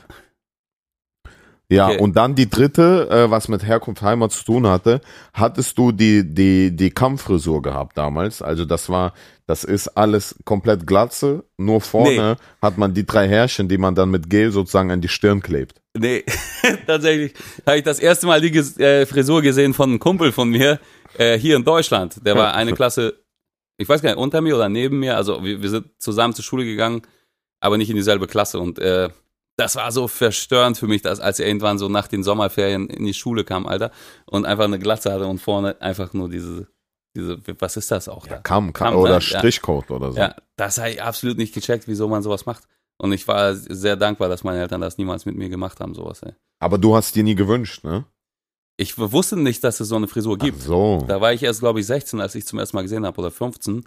Ja, Okay. und dann die dritte, äh, was mit Herkunft Heimat zu tun hatte, hattest du die, die, die Kammfrisur gehabt damals. Also das war, das ist alles komplett glatze, nur vorne hat man die drei Härchen, die man dann mit Gel sozusagen an die Stirn klebt. Nee, [LAUGHS] tatsächlich habe ich das erste Mal die Ges äh, Frisur gesehen von einem Kumpel von mir äh, hier in Deutschland. Der war eine Klasse, ich weiß gar nicht, unter mir oder neben mir. Also wir, wir sind zusammen zur Schule gegangen, aber nicht in dieselbe Klasse. Und äh, das war so verstörend für mich, dass als er irgendwann so nach den Sommerferien in die Schule kam, Alter, und einfach eine Glatze hatte und vorne einfach nur diese, diese, was ist das auch da? Kamm, Kamm oder ne? Ja. Strichcode oder so. Ja, das habe ich absolut nicht gecheckt, wieso man sowas macht. Und ich war sehr dankbar, dass meine Eltern das niemals mit mir gemacht haben, sowas. Ey. Aber du hast dir nie gewünscht, ne? Ich wusste nicht, dass es so eine Frisur Ach gibt. so, Da war ich erst, glaube ich, 16, als ich zum ersten Mal gesehen habe, oder 15.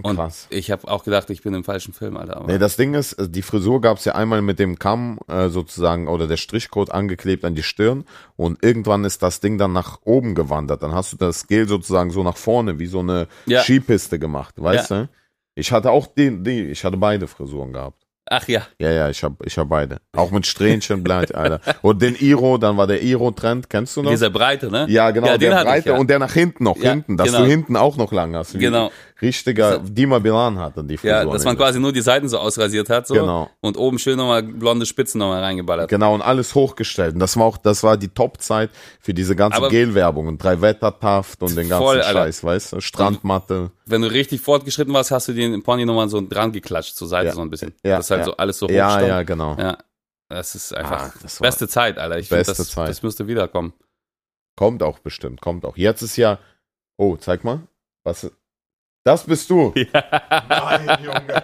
Und krass. ich habe auch gedacht, ich bin im falschen Film, Alter. Aber Nee, das Ding ist, äh, die Frisur gab's ja einmal mit dem Kamm äh, sozusagen oder der Strichcode angeklebt an die Stirn und irgendwann ist das Ding dann nach oben gewandert. Dann hast du das Gel sozusagen so nach vorne wie so eine Ja. Skipiste gemacht, weißt du? Ich hatte auch die, die, ich hatte beide Frisuren gehabt. Ach ja, Ja, ja, ich hab, ich hab beide. Auch mit Strähnchen, bleibt, Alter. Und den Iro, dann war der Iro-Trend, kennst du noch? dieser Breite, ne? ja, genau, Ja, den der hatte ich, breite ja. und der nach hinten noch, Ja, hinten, dass genau. du hinten auch noch lang hast. Wie Genau. Richtiger, Dima Bilan hatte die Frisur. Ja, dass man quasi nur die Seiten so ausrasiert hat, so. Genau. Und oben schön nochmal blonde Spitzen nochmal reingeballert. Genau, und alles hochgestellt. Und das war auch, das war die Top-Zeit für diese ganze Gel-Werbung und drei Wettertaft und den ganzen Voll, Alter. Scheiß, weißt du? Strandmatte. Wenn du richtig fortgeschritten warst, hast du den Pony nochmal so dran geklatscht zur Seite Ja. so ein bisschen. Ja, das ist halt ja. so alles so Ja, hochstand. ja, genau. Ja, das ist einfach Ah, das beste Zeit, Alter. Ich beste das, Zeit. das müsste wiederkommen. Kommt auch bestimmt, kommt auch. Jetzt ist ja, oh, zeig mal. Was, das bist du. [LAUGHS] Nein, Junge.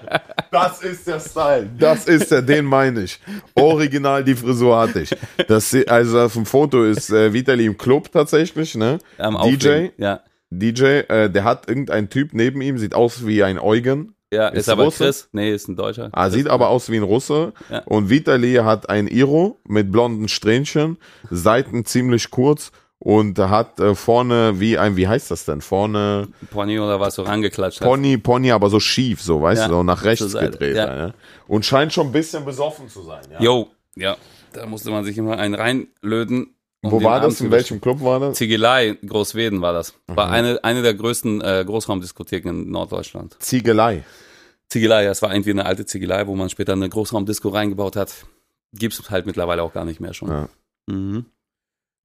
Das ist der Style. Das ist der, den meine ich. Original die Frisur hatte ich. Das, also auf dem Foto ist äh, Vitali im Club tatsächlich, ne? Am DJ? Ja, DJ, äh, der hat irgendein Typ neben ihm, sieht aus wie ein Eugen. ja Ist ist, aber Russe? Chris. Nee, ist ein Deutscher. Ah, sieht aber aus wie ein Russe. Ja. Und Vitali hat ein Iro mit blonden Strähnchen, Seiten ziemlich kurz und hat äh, vorne wie ein, wie heißt das denn? Vorne Pony oder was so rangeklatscht hat. Pony, Pony, aber so schief, so, weißt Ja, du, so nach rechts Seite, gedreht. ja. Ja. Und scheint schon ein bisschen besoffen zu sein. Ja. Jo, ja. Da musste man sich immer einen reinlöten. um Wo war Arm das? In welchem Club war das? Ziegelei, Großweden war das. War Mhm. eine, eine der größten äh, Großraumdiskotheken in Norddeutschland. Ziegelei. Ziegelei, das war irgendwie eine alte Ziegelei, wo man später eine Großraumdisco reingebaut hat. Gibt's halt mittlerweile auch gar nicht mehr schon. Ja. Mhm.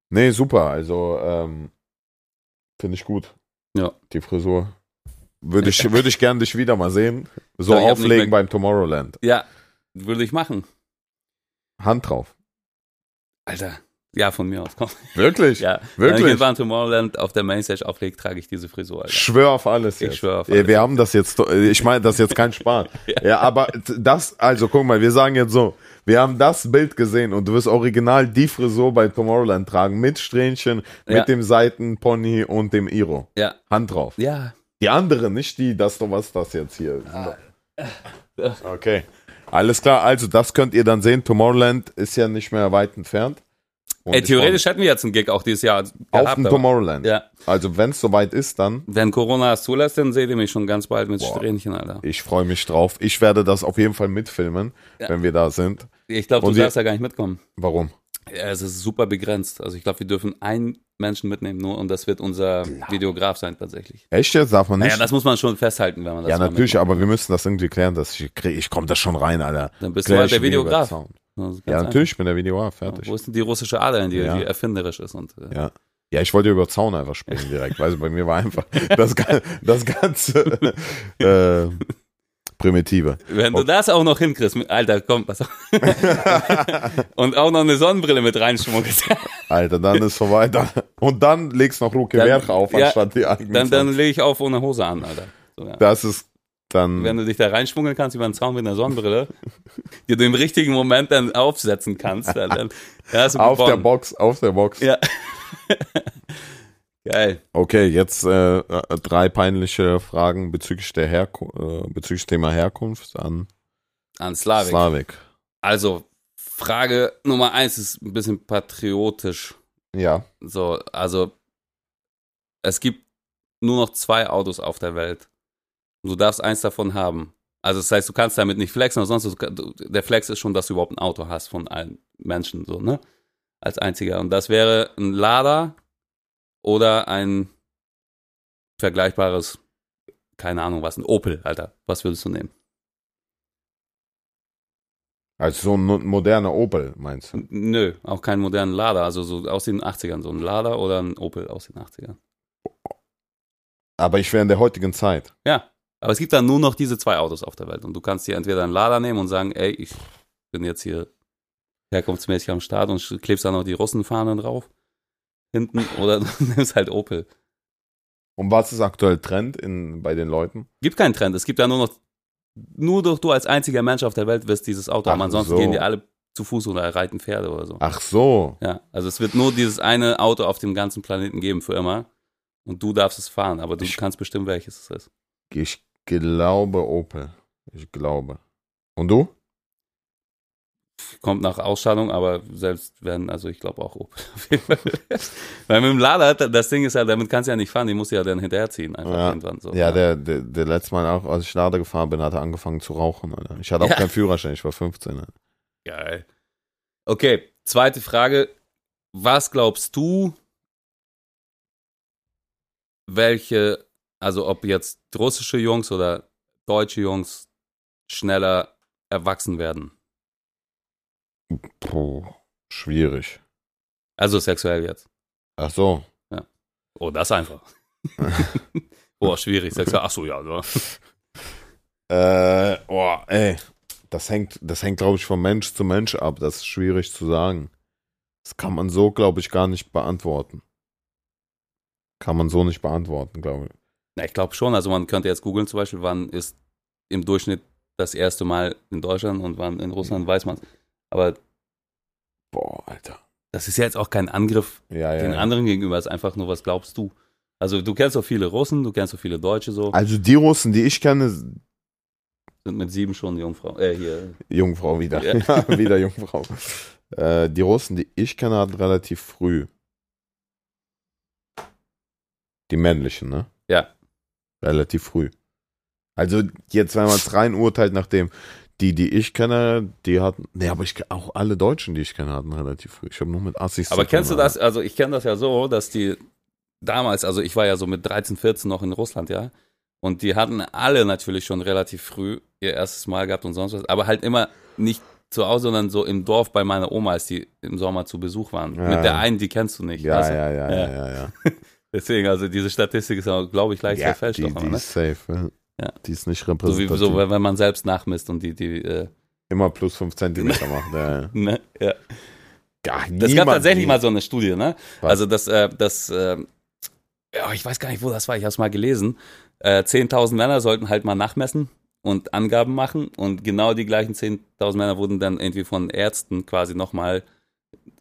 Nee, super. Also, ähm, finde ich gut. Ja. Die Frisur. Würde ich, würde ich gern dich wieder mal sehen. So Ich ich nicht auflegen beim Tomorrowland. Ja, würde ich machen. Hand drauf. Alter. Ja, von mir aus. Komm. Wirklich? [LAUGHS] Ja. Wenn ich Wirklich? Bahn Tomorrowland auf der Mainstage auflege, trage ich diese Frisur, Alter. Schwör auf alles Ich jetzt. schwör auf Ja, alles. Wir haben das jetzt, ich meine, das ist jetzt kein Spaß. [LAUGHS] ja. aber das, also guck mal, wir sagen jetzt so, wir haben das Bild gesehen und du wirst original die Frisur bei Tomorrowland tragen, mit Strähnchen, Ja. mit dem Seitenpony und dem Iro. Ja. Hand drauf. Ja. Die andere, nicht die, das was das jetzt hier ist. Ah. Okay. Alles klar, also das könnt ihr dann sehen. Tomorrowland ist ja nicht mehr weit entfernt. Und Ey, theoretisch hätten wir jetzt einen Gig auch dieses Jahr gehabt. auf dem Tomorrowland. Ja. Also wenn es soweit ist, dann Wenn Corona es zulässt, dann seht ihr mich schon ganz bald mit Boah. Strähnchen, Alter. ich freue mich drauf. Ich werde das auf jeden Fall mitfilmen, Ja. wenn wir da sind. Ich glaube, du darfst ja gar nicht mitkommen. Warum? Ja, es ist super begrenzt. Also ich glaube, wir dürfen einen Menschen mitnehmen nur und das wird unser Videograf sein tatsächlich. Echt jetzt? Darf man nicht? Naja, das muss man schon festhalten, wenn man das ja, natürlich, mitmacht. aber wir müssen das irgendwie klären, dass ich krieg, ich komme da schon rein, Alter. Dann bist du Klär halt der Videograf. Ja, natürlich, ich bin der Videograf, fertig. Wo ist denn die russische Ader Ja. die erfinderisch ist? Und, äh, Ja. Ja, ich wollte über Zaun einfach springen direkt. Weißt du, bei mir war einfach [LAUGHS] das, das ganze [LAUGHS] äh, Primitive. Wenn du das auch noch hinkriegst, mit, Alter, komm, pass auf. [LAUGHS] und auch noch eine Sonnenbrille mit reinschmuggelst, Alter, dann ist vorbei. Dann, und dann legst noch Ruke Dann- Werk auf, ja, anstatt die eigenen dann, dann lege ich auf ohne Hose an, Alter. So, ja. Das ist dann. Wenn du dich da reinschmuggeln kannst über den Zaun mit einer Sonnenbrille, die du im richtigen Moment dann aufsetzen kannst, dann, dann ja, hast du auf der. Box, auf der Box. Ja. [LAUGHS] Geil. Okay, jetzt äh, drei peinliche Fragen bezüglich der Herku äh, bezüglich Thema Herkunft an An Slavik. Slavik. Also, Frage Nummer eins ist ein bisschen patriotisch. Ja. So, also, es gibt nur noch zwei Autos auf der Welt. Du darfst eins davon haben. Also, das heißt, du kannst damit nicht flexen sonst. Du- Der Flex ist schon, dass du überhaupt ein Auto hast von allen Menschen, so, ne? Als einziger. Und das wäre ein Lada oder ein vergleichbares, keine Ahnung was, ein Opel, Alter. Was würdest du nehmen? Also so ein moderner Opel, meinst du? Nö, auch keinen modernen Lada, also so aus den 80ern, so ein Lada oder ein Opel aus den 80ern. Aber ich wäre in der heutigen Zeit. Ja, aber es gibt dann nur noch diese zwei Autos auf der Welt und du kannst dir entweder einen Lada nehmen und sagen, ey, ich bin jetzt hier herkunftsmäßig am Start und klebst da noch die Russenfahne drauf hinten oder [LAUGHS] du nimmst halt Opel. Und was ist aktuell Trend in, bei den Leuten? Gibt keinen Trend, es gibt da nur noch, nur doch du als einziger Mensch auf der Welt wirst dieses Auto Ach haben, ansonsten so. gehen die alle zu Fuß oder reiten Pferde oder so. Ach so. Ja, also es wird nur dieses eine Auto auf dem ganzen Planeten geben für immer. Und du darfst es fahren, aber du Ich- kannst bestimmen, welches es ist. Ich glaube Opel. Ich glaube. Und du? Kommt nach Ausstattung, aber selbst werden, also ich glaube auch Opel. [LAUGHS] Weil mit dem Lader, das Ding ist ja, damit kannst du ja nicht fahren, die musst du ja dann hinterherziehen, einfach Ja. irgendwann so. Ja, der, der, der letzte Mal auch, als ich Lader gefahren bin, hat er angefangen zu rauchen. Alter. Ich hatte auch Ja. keinen Führerschein, ich war 15. Alter. Geil. Okay, zweite Frage. Was glaubst du, welche, also ob jetzt russische Jungs oder deutsche Jungs schneller erwachsen werden? Puh, schwierig. Also sexuell jetzt. Ach so. Oh, das einfach. [LAUGHS] Boah, schwierig. Sexuell. Ach so, ja. So. [LAUGHS] Äh, oh, ey. Das hängt, das hängt, glaube ich, von Mensch zu Mensch ab. Das ist schwierig zu sagen. Das kann man so, glaube ich, gar nicht beantworten. Kann man so nicht beantworten, glaube ich. Na, ich glaube schon. Also man könnte jetzt googeln zum Beispiel, wann ist im Durchschnitt das erste Mal in Deutschland und wann in Russland weiß man Aber Boah, Alter. das ist ja jetzt auch kein Angriff Ja, ja. den ja. anderen gegenüber, es ist einfach nur, was glaubst du? Also du kennst so viele Russen, du kennst so viele Deutsche so, Also die Russen, die ich kenne, sind mit sieben schon Jungfrau. Äh, hier. Jungfrau wieder. [LAUGHS] Ja. Wieder Jungfrau. Äh, die Russen, die ich kenne, hatten relativ früh. Die männlichen, ne? Ja. Relativ früh. Also jetzt, wenn man es rein urteilt nach dem, die, die ich kenne, die hatten, nee, aber ich auch alle Deutschen, die ich kenne, hatten relativ früh. Ich habe nur mit Assis Aber kennst du das? Also ich kenne das ja so, dass die damals, also ich war ja so mit 13, 14 noch in Russland, ja. Und die hatten alle natürlich schon relativ früh ihr erstes Mal gehabt und sonst was, aber halt immer nicht zu Hause, sondern so im Dorf bei meiner Oma, als die im Sommer zu Besuch waren. Ja. Mit der einen, die kennst du nicht. Ja, du? ja, ja, Ja. ja, ja. [LAUGHS] Deswegen, also diese Statistik ist, glaube ich, leicht ja verfälscht. die, die ne? ist safe. ja. Ja. Die ist nicht So wie repräsentativ. so, wenn man selbst nachmisst und die, die, äh, Immer plus 5 Zentimeter [LAUGHS] macht. Ja, ja. ne? Ja. Gar Das gab tatsächlich mal so eine Studie, ne? Was? Also das, äh, das, äh, ja, ich weiß gar nicht, wo das war, ich habe es mal gelesen. Äh, 10.000 Männer sollten halt mal nachmessen und Angaben machen und genau die gleichen 10.000 Männer wurden dann irgendwie von Ärzten quasi nochmal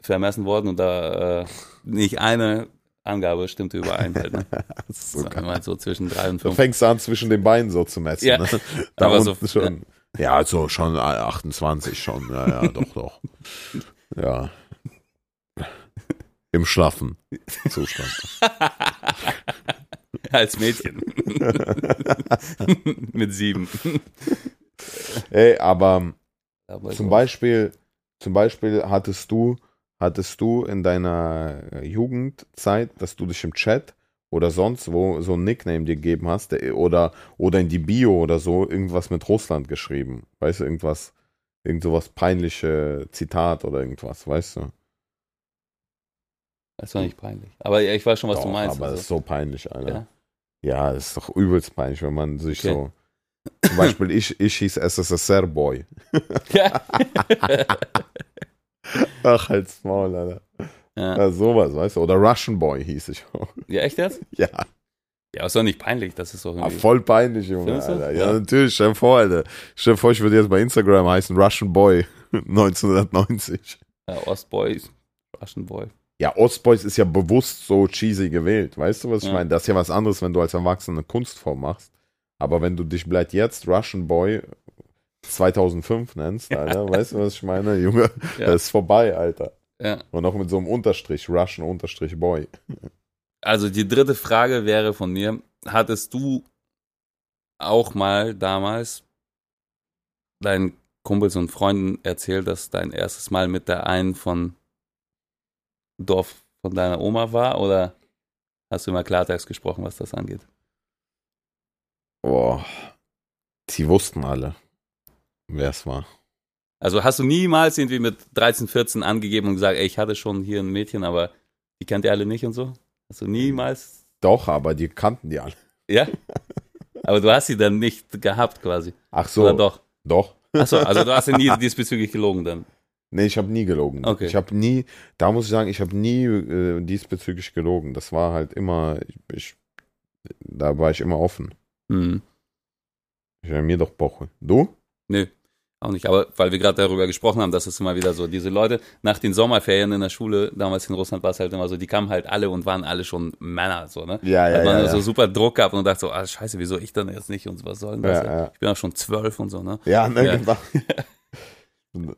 vermessen worden und da äh, nicht eine Angabe stimmte überein. Halt, ne? [LAUGHS] So so, immer so zwischen drei und Du fünf. fängst an, zwischen den Beinen so zu messen. Ja. Ne? [LAUGHS] Da Aber so- schon. Ja, so schon 28 schon. Ja, ja, [LAUGHS] doch, doch. Ja. Im schlaffen Zustand. Als Mädchen. Mit sieben. Ey, aber Aber zum. Beispiel, zum Beispiel hattest du, hattest du in deiner Jugendzeit, dass du dich im Chat oder sonst wo so ein Nickname dir gegeben hast der, oder, oder in die Bio oder so irgendwas mit Russland geschrieben. Weißt du, irgendwas, irgend sowas peinliche Zitat oder irgendwas, weißt du? Das war nicht peinlich. Aber ich weiß schon, was Doch, du meinst. aber das also. ist so peinlich, Alter. Ja. Ja, das ist doch übelst peinlich, wenn man sich Okay. so. Zum Beispiel, ich, ich hieß SSSR-Boy. Ja. [LAUGHS] [LAUGHS] [LAUGHS] Ach, halt's Maul, Alter. ja. Ja, sowas, weißt du? Oder Russian Boy hieß ich auch. ja, echt jetzt? [LAUGHS] Ja, Ja, ist doch nicht peinlich, das ist doch ah, irgendwie. voll peinlich, Junge? Alter. Ja, Ja. natürlich, stell dir vor, Alter. Stell dir vor, ich würde jetzt bei Instagram heißen Russian Boy [LAUGHS] 1990. Ja, Ostboy, Russian Boy. Ja, Ostboys ist ja bewusst so cheesy gewählt. Weißt du, was ich Ja. meine? Das ist ja was anderes, wenn du als Erwachsener eine Kunstform machst. Aber wenn du dich vielleicht jetzt Russian Boy 2005 nennst, Alter, weißt du, was ich meine? Junge, Ja. das ist vorbei, Alter. Ja. Und auch mit so einem Unterstrich, Russian Unterstrich Boy. Also die dritte Frage wäre von mir, hattest du auch mal damals deinen Kumpels und Freunden erzählt, dass dein erstes Mal mit der einen von Dorf von deiner Oma war oder hast du immer Klartext gesprochen, was das angeht? Boah. Die wussten alle, wer es war. Also hast du niemals irgendwie mit 13, 14 angegeben und gesagt, ey, ich hatte schon hier ein Mädchen, aber die kennt ihr alle nicht und so? Hast du niemals? Doch, aber die kannten die alle. Ja? Aber du hast sie dann nicht gehabt quasi. Ach so. Oder doch? Doch. Achso, also du hast ja nie [LAUGHS] diesbezüglich gelogen dann. Nee, ich habe nie gelogen. Okay. Ich habe nie, da muss ich sagen, ich habe nie äh, diesbezüglich gelogen. Das war halt immer, ich, ich, da war ich immer offen. Hm. Ich war mir doch Boche. Du? Nö, auch nicht. Aber weil wir gerade darüber gesprochen haben, dass es immer wieder so, diese Leute nach den Sommerferien in der Schule, damals in Russland war es halt immer so, die kamen halt alle und waren alle schon Männer, so, ne? Ja, Hat man so super Druck gehabt und dachte so, ah, scheiße, wieso ich dann jetzt nicht und was soll denn das? Ja, ja. Ich bin auch schon zwölf und so, ne? Ja, ne, Ja. genau. [LAUGHS]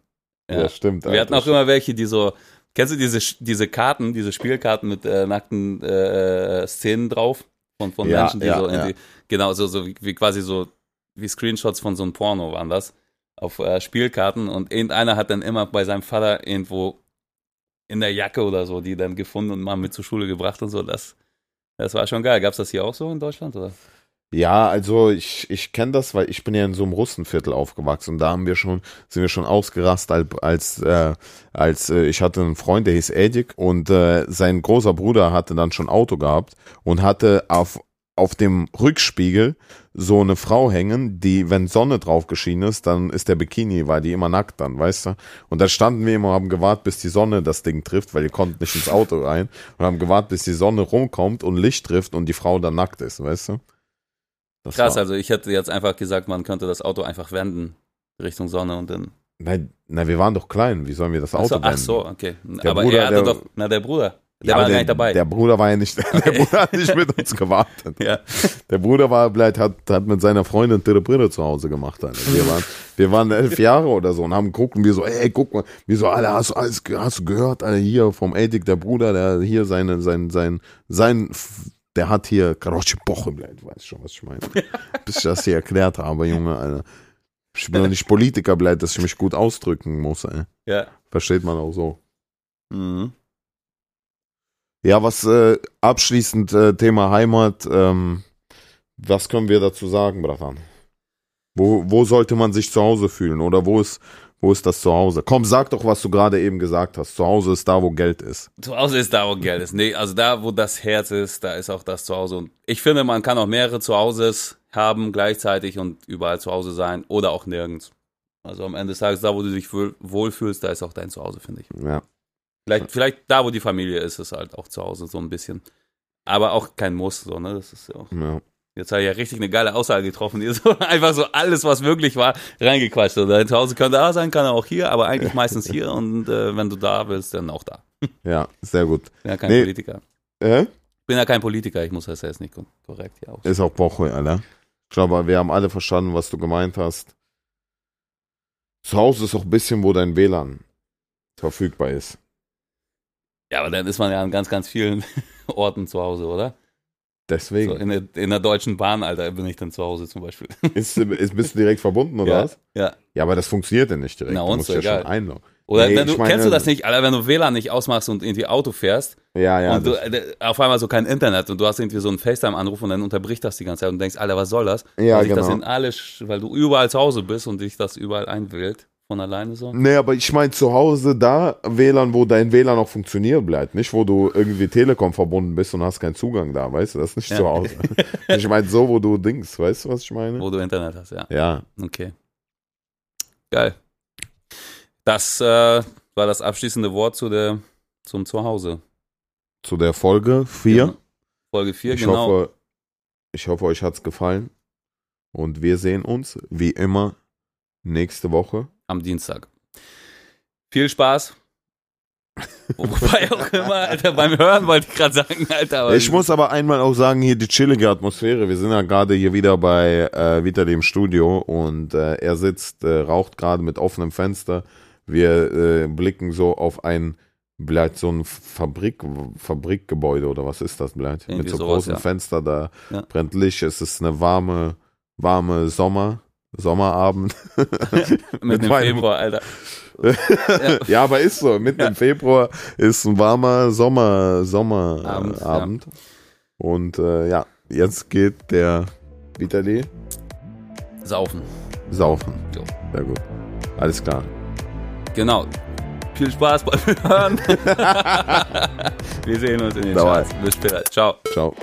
ja. Ja. stimmt. Wir hatten auch immer welche, die so, kennst du diese, diese Karten, diese Spielkarten mit äh, nackten äh, Szenen drauf von, von Ja, Menschen, die ja, so ja. irgendwie, genau, so, so wie, wie quasi so, wie Screenshots von so einem Porno waren das, auf äh, Spielkarten und irgendeiner hat dann immer bei seinem Vater irgendwo in der Jacke oder so, die dann gefunden und mal mit zur Schule gebracht und so, das, das war schon geil. Gab's das hier auch so in Deutschland, oder? Ja, also ich, ich kenne das, weil ich bin ja in so einem Russenviertel aufgewachsen und da haben wir schon, sind wir schon ausgerastet, als, als, äh, als äh, ich hatte einen Freund, der hieß Edik und äh, sein großer Bruder hatte dann schon Auto gehabt und hatte auf, auf dem Rückspiegel so eine Frau hängen, die, wenn Sonne drauf geschienen ist, dann ist der Bikini, war die immer nackt dann, weißt du? Und da standen wir immer und haben gewartet, bis die Sonne das Ding trifft, weil wir konnten nicht ins Auto rein und haben gewartet, bis die Sonne rumkommt und Licht trifft und die Frau dann nackt ist, weißt du? Das Krass, war- also ich hätte jetzt einfach gesagt, man könnte das Auto einfach wenden Richtung Sonne und dann Nein, nein, wir waren doch klein. Wie sollen wir das Ach Auto so, ach wenden? so, okay. Der aber Bruder, er hatte der- doch, na der Bruder, der Ja, war aber gar nicht dabei. Der Bruder war ja nicht, [LAUGHS] der Bruder hat nicht mit uns gewartet. ja. Der Bruder war vielleicht, hat, hat mit seiner Freundin Tirre Brille zu Hause gemacht. Alter. Wir waren, wir waren elf Jahre oder so und haben geguckt und wir so, ey, guck mal, wir so, Alter, hast du alles, ge- hast du gehört, Alter, hier vom Edik, der Bruder, der hier seine, sein, sein, sein, der hat hier Karoche Boche, bleibt, weißt schon, was ich meine. Bis ich das hier erklärt habe, Junge, Alter. Ich bin doch nicht Politiker, bleibt, dass ich mich gut ausdrücken muss, ey. ja. Versteht man auch so. Mhm. Ja, was äh, abschließend äh, Thema Heimat, ähm, was können wir dazu sagen, Bratan? Wo, wo sollte man sich zu Hause fühlen oder wo ist, wo ist das Zuhause? Komm, sag doch, was du gerade eben gesagt hast. Zu Hause ist da, wo Geld ist. Zu Hause ist da, wo Geld ist. Nee, also da, wo das Herz ist, da ist auch das Zuhause. Und ich finde, man kann auch mehrere Zuhauses haben gleichzeitig und überall zu Hause sein oder auch nirgends. Also am Ende des Tages, da wo du dich wohl, wohlfühlst, da ist auch dein Zuhause, finde ich. Ja. Vielleicht, vielleicht da, wo die Familie ist, ist halt auch zu Hause so ein bisschen. Aber auch kein Muss, so, ne? Das ist ja auch. ja. Jetzt habe ich ja richtig eine geile Aussage getroffen, die so [LAUGHS] einfach so alles, was möglich war, reingequatscht. Und dein Zuhause kann da sein, kann er auch hier, aber eigentlich meistens hier. [LAUGHS] Und äh, wenn du da willst, dann auch da. [LAUGHS] Ja, sehr gut. Ich bin ja kein Nee. Politiker. Äh? Ich bin ja kein Politiker, ich muss das jetzt nicht korrekt hier auch. Ist auch Woche, Alter. Ich glaube, wir haben alle verstanden, was du gemeint hast. Zu Hause ist auch ein bisschen, wo dein WLAN verfügbar ist. Ja, aber dann ist man ja an ganz, ganz vielen [LAUGHS] Orten zu Hause, oder? So Deswegen. in, der, in der Deutschen Bahn, Alter, bin ich dann zu Hause zum Beispiel. [LAUGHS] Ist, ist, bist du direkt verbunden, oder Ja, was? ja. Ja, aber das funktioniert ja nicht direkt. Na, du uns musst doch ja egal. schon einloggen. Oder Nee, wenn du, meine- kennst du das nicht, Alter, wenn du WLAN nicht ausmachst und irgendwie Auto fährst Ja, ja. und du, äh, auf einmal so kein Internet und du hast irgendwie so einen FaceTime-Anruf und dann unterbricht das die ganze Zeit und denkst, Alter, was soll das? Ja, weil sich das genau. in alle, sch- weil du überall zu Hause bist und dich das überall einwählt von alleine so. nee, aber ich meine zu Hause da WLAN, wo dein WLAN auch funktioniert bleibt. Nicht, wo du irgendwie Telekom verbunden bist und hast keinen Zugang da, weißt du? Das ist nicht Ja. zu Hause. [LAUGHS] ich meine so, wo du Dings, weißt du, was ich meine? Wo du Internet hast, ja. Ja. Okay. Geil. Das äh, war das abschließende Wort zu der, zum Zuhause. Zu der Folge 4. Ja. Folge 4, Ich genau. hoffe, ich hoffe, euch hat's gefallen. Und wir sehen uns, wie immer, nächste Woche. Am Dienstag. Viel Spaß. [LAUGHS] Wobei auch immer, Alter, beim Hören wollte ich gerade sagen, Alter. Ich muss aber einmal auch sagen, hier die chillige Atmosphäre. Wir sind ja gerade hier wieder bei äh, Vitali im Studio und äh, er sitzt, äh, raucht gerade mit offenem Fenster. Wir äh, blicken so auf ein, vielleicht so ein Fabrik, Fabrikgebäude oder was ist das, vielleicht? Mit so sowas, großen ja. Fenster, da Ja. brennt Licht. Es ist eine warme, warme Sommer, Sommerabend. [LAUGHS] mit dem Februar, Alter. [LAUGHS] ja, aber ist so. Mitten Ja. im Februar ist ein warmer Sommer, Sommerabend. Abend, Abend. Und äh, ja, jetzt geht der Vitali Saufen. saufen. Jo. Sehr gut. Alles klar. Genau. Viel Spaß beim Hören. [LAUGHS] Wir sehen uns in den Dabei. Charts. Bis später. Ciao. Ciao.